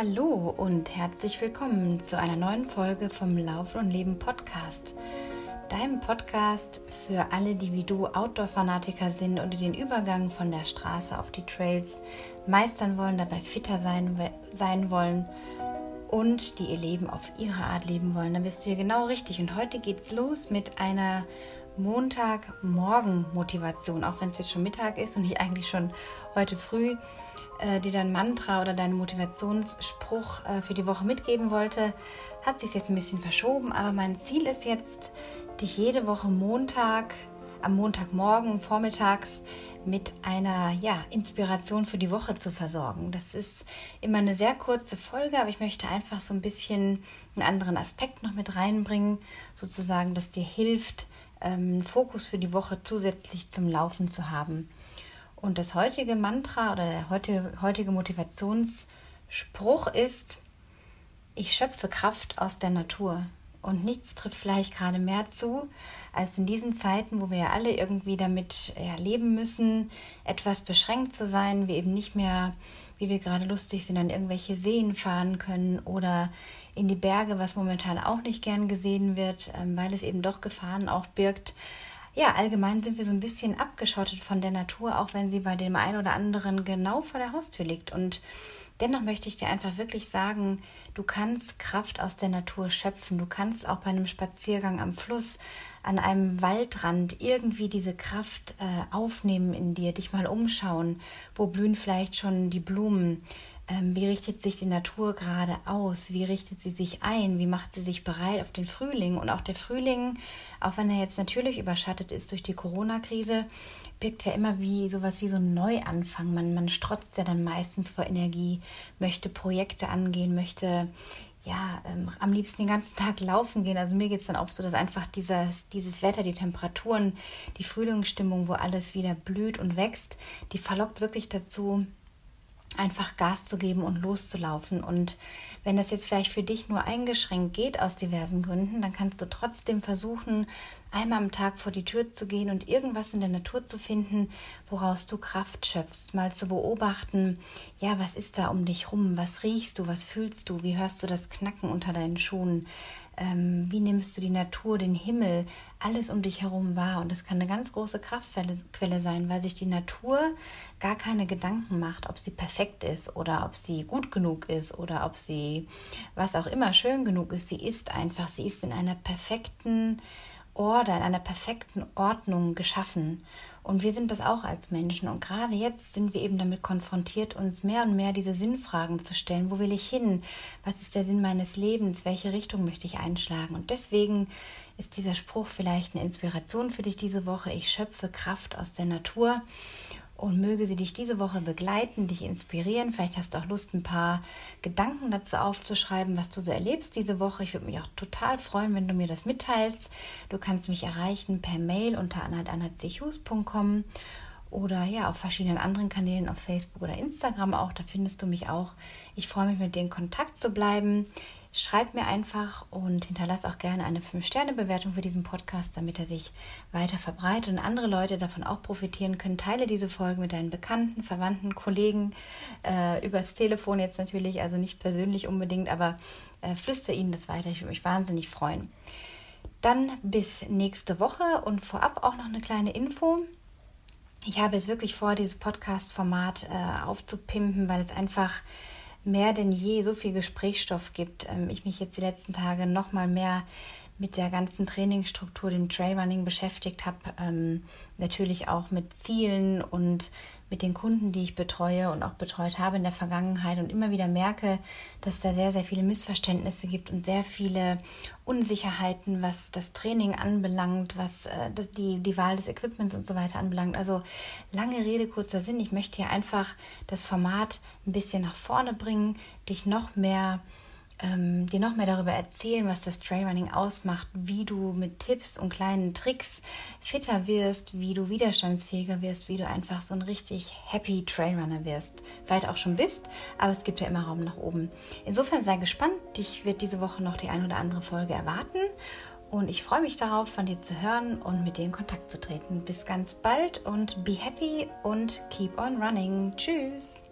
Hallo und herzlich willkommen zu einer neuen Folge vom Laufen und Leben Podcast. Deinem Podcast für alle, die wie du Outdoor-Fanatiker sind und den Übergang von der Straße auf die Trails meistern wollen, dabei fitter sein, sein wollen und die ihr Leben auf ihre Art leben wollen. Dann bist du hier genau richtig. Und heute geht's los mit einer Montagmorgen-Motivation, auch wenn es jetzt schon Mittag ist und ich eigentlich schon heute früh äh, dir dein Mantra oder deinen Motivationsspruch äh, für die Woche mitgeben wollte, hat sich jetzt ein bisschen verschoben. Aber mein Ziel ist jetzt, dich jede Woche Montag, am Montagmorgen, vormittags mit einer ja, Inspiration für die Woche zu versorgen. Das ist immer eine sehr kurze Folge, aber ich möchte einfach so ein bisschen einen anderen Aspekt noch mit reinbringen, sozusagen, dass dir hilft, ähm, Fokus für die Woche zusätzlich zum Laufen zu haben. Und das heutige Mantra oder der heutige, heutige Motivationsspruch ist, ich schöpfe Kraft aus der Natur. Und nichts trifft vielleicht gerade mehr zu, als in diesen Zeiten, wo wir ja alle irgendwie damit ja, leben müssen, etwas beschränkt zu sein, wir eben nicht mehr, wie wir gerade lustig sind, an irgendwelche Seen fahren können oder in die Berge, was momentan auch nicht gern gesehen wird, ähm, weil es eben doch Gefahren auch birgt. Ja, allgemein sind wir so ein bisschen abgeschottet von der Natur, auch wenn sie bei dem einen oder anderen genau vor der Haustür liegt. Und dennoch möchte ich dir einfach wirklich sagen, du kannst Kraft aus der Natur schöpfen. Du kannst auch bei einem Spaziergang am Fluss, an einem Waldrand irgendwie diese Kraft äh, aufnehmen in dir, dich mal umschauen. Wo blühen vielleicht schon die Blumen? Ähm, wie richtet sich die Natur gerade aus? Wie richtet sie sich ein? Wie macht sie sich bereit auf den Frühling? Und auch der Frühling, auch wenn er jetzt natürlich überschattet ist durch die Corona-Krise, birgt ja immer wie sowas wie so ein Neuanfang. Man, man strotzt ja dann meistens vor Energie, möchte Projekte angehen, möchte ja, ähm, am liebsten den ganzen Tag laufen gehen. Also mir geht es dann auch so, dass einfach dieses, dieses Wetter, die Temperaturen, die Frühlingsstimmung, wo alles wieder blüht und wächst, die verlockt wirklich dazu, einfach Gas zu geben und loszulaufen. Und wenn das jetzt vielleicht für dich nur eingeschränkt geht aus diversen Gründen, dann kannst du trotzdem versuchen, einmal am Tag vor die Tür zu gehen und irgendwas in der Natur zu finden, woraus du Kraft schöpfst, mal zu beobachten, ja, was ist da um dich rum, was riechst du, was fühlst du, wie hörst du das Knacken unter deinen Schuhen, ähm, wie nimmst du die Natur, den Himmel, alles um dich herum wahr. Und das kann eine ganz große Kraftquelle sein, weil sich die Natur gar keine Gedanken macht, ob sie perfekt ist oder ob sie gut genug ist oder ob sie, was auch immer, schön genug ist. Sie ist einfach, sie ist in einer perfekten Order, in einer perfekten Ordnung geschaffen. Und wir sind das auch als Menschen. Und gerade jetzt sind wir eben damit konfrontiert, uns mehr und mehr diese Sinnfragen zu stellen. Wo will ich hin? Was ist der Sinn meines Lebens? Welche Richtung möchte ich einschlagen? Und deswegen ist dieser Spruch vielleicht eine Inspiration für dich diese Woche. Ich schöpfe Kraft aus der Natur und möge sie dich diese Woche begleiten, dich inspirieren. Vielleicht hast du auch Lust, ein paar Gedanken dazu aufzuschreiben, was du so erlebst diese Woche. Ich würde mich auch total freuen, wenn du mir das mitteilst. Du kannst mich erreichen per Mail unter anat.anat.chus.com oder ja auf verschiedenen anderen Kanälen auf Facebook oder Instagram auch. Da findest du mich auch. Ich freue mich, mit dir in Kontakt zu bleiben. Schreib mir einfach und hinterlass auch gerne eine 5-Sterne-Bewertung für diesen Podcast, damit er sich weiter verbreitet und andere Leute davon auch profitieren können. Teile diese Folge mit deinen Bekannten, Verwandten, Kollegen, äh, übers Telefon jetzt natürlich, also nicht persönlich unbedingt, aber äh, flüster ihnen das weiter. Ich würde mich wahnsinnig freuen. Dann bis nächste Woche und vorab auch noch eine kleine Info. Ich habe es wirklich vor, dieses Podcast-Format äh, aufzupimpen, weil es einfach mehr denn je so viel Gesprächsstoff gibt. Ähm, ich mich jetzt die letzten Tage noch mal mehr mit der ganzen Trainingsstruktur, dem Trailrunning beschäftigt habe, ähm, natürlich auch mit Zielen und mit den Kunden, die ich betreue und auch betreut habe in der Vergangenheit und immer wieder merke, dass es da sehr, sehr viele Missverständnisse gibt und sehr viele Unsicherheiten, was das Training anbelangt, was äh, die, die Wahl des Equipments und so weiter anbelangt. Also lange Rede, kurzer Sinn. Ich möchte hier einfach das Format ein bisschen nach vorne bringen, dich noch mehr ähm, dir noch mehr darüber erzählen, was das Trailrunning ausmacht, wie du mit Tipps und kleinen Tricks fitter wirst, wie du widerstandsfähiger wirst, wie du einfach so ein richtig happy Trailrunner wirst. Vielleicht auch schon bist, aber es gibt ja immer Raum nach oben. Insofern sei gespannt, dich wird diese Woche noch die ein oder andere Folge erwarten. Und ich freue mich darauf, von dir zu hören und mit dir in Kontakt zu treten. Bis ganz bald und be happy und keep on running. Tschüss.